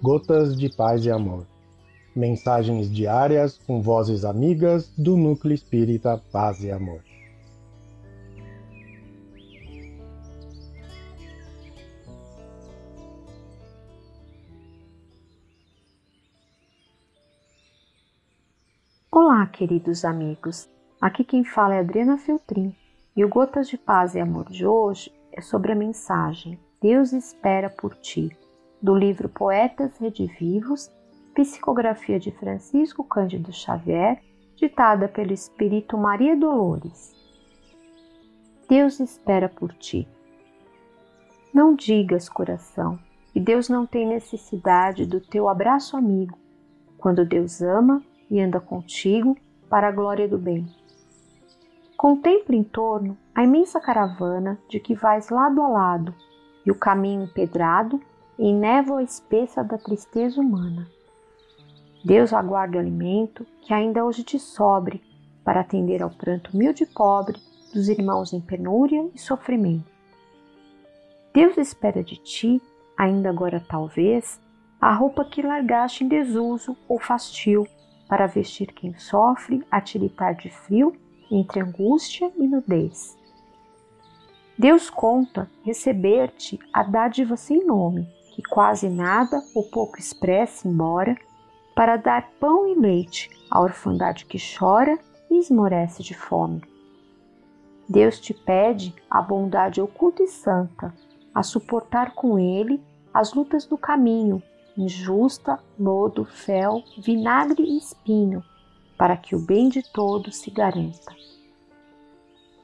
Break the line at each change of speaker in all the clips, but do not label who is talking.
Gotas de Paz e Amor. Mensagens diárias com vozes amigas do Núcleo Espírita Paz e Amor.
Olá, queridos amigos. Aqui quem fala é Adriana Filtrin e o Gotas de Paz e Amor de hoje é sobre a mensagem Deus espera por ti, do livro Poetas Redivivos, psicografia de Francisco Cândido Xavier, ditada pelo Espírito Maria Dolores. Deus espera por ti. Não digas, coração, que Deus não tem necessidade do teu abraço amigo, quando Deus ama e anda contigo para a glória do bem. Contemple em torno a imensa caravana de que vais lado a lado e o caminho empedrado em névoa espessa da tristeza humana. Deus aguarda o alimento que ainda hoje te sobre para atender ao pranto humilde e pobre dos irmãos em penúria e sofrimento. Deus espera de ti, ainda agora talvez, a roupa que largaste em desuso ou fastio para vestir quem sofre a tiritar de frio entre angústia e nudez. Deus conta receber-te a dádiva sem nome, que quase nada ou pouco expressa embora, para dar pão e leite à orfandade que chora e esmorece de fome. Deus te pede a bondade oculta e santa, a suportar com ele as lutas do caminho, injusta, lodo, fel, vinagre e espinho, para que o bem de todos se garanta.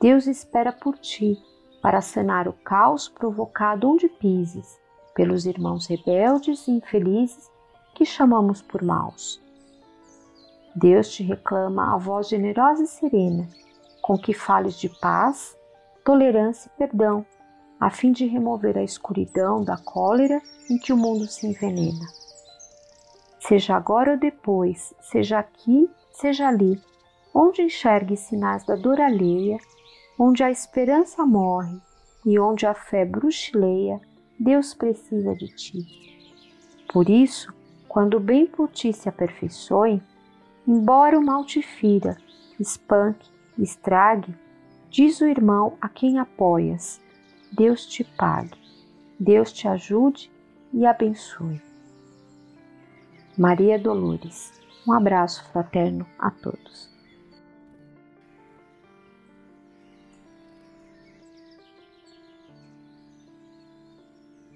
Deus espera por ti para sanar o caos provocado onde pises, pelos irmãos rebeldes e infelizes que chamamos por maus. Deus te reclama a voz generosa e serena, com que fales de paz, tolerância e perdão, a fim de remover a escuridão da cólera em que o mundo se envenena. Seja agora ou depois, seja aqui, seja ali, onde enxergue sinais da dor alheia, Onde a esperança morre e onde a fé bruxileia, Deus precisa de ti. Por isso, quando o bem por ti se aperfeiçoe, embora o mal te fira, espanque, estrague, diz o irmão a quem apoias: Deus te pague, Deus te ajude e abençoe. Maria Dolores. Um abraço fraterno a todos.